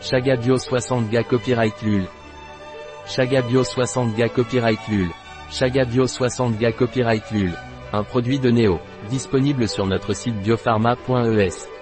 Chaga Bio 60 Ga Copyright Lul. Chaga Bio 60 Ga Copyright Lul. Chaga Bio 60 Ga Copyright Lul. Un produit de Néo. Disponible sur notre site biopharma.es.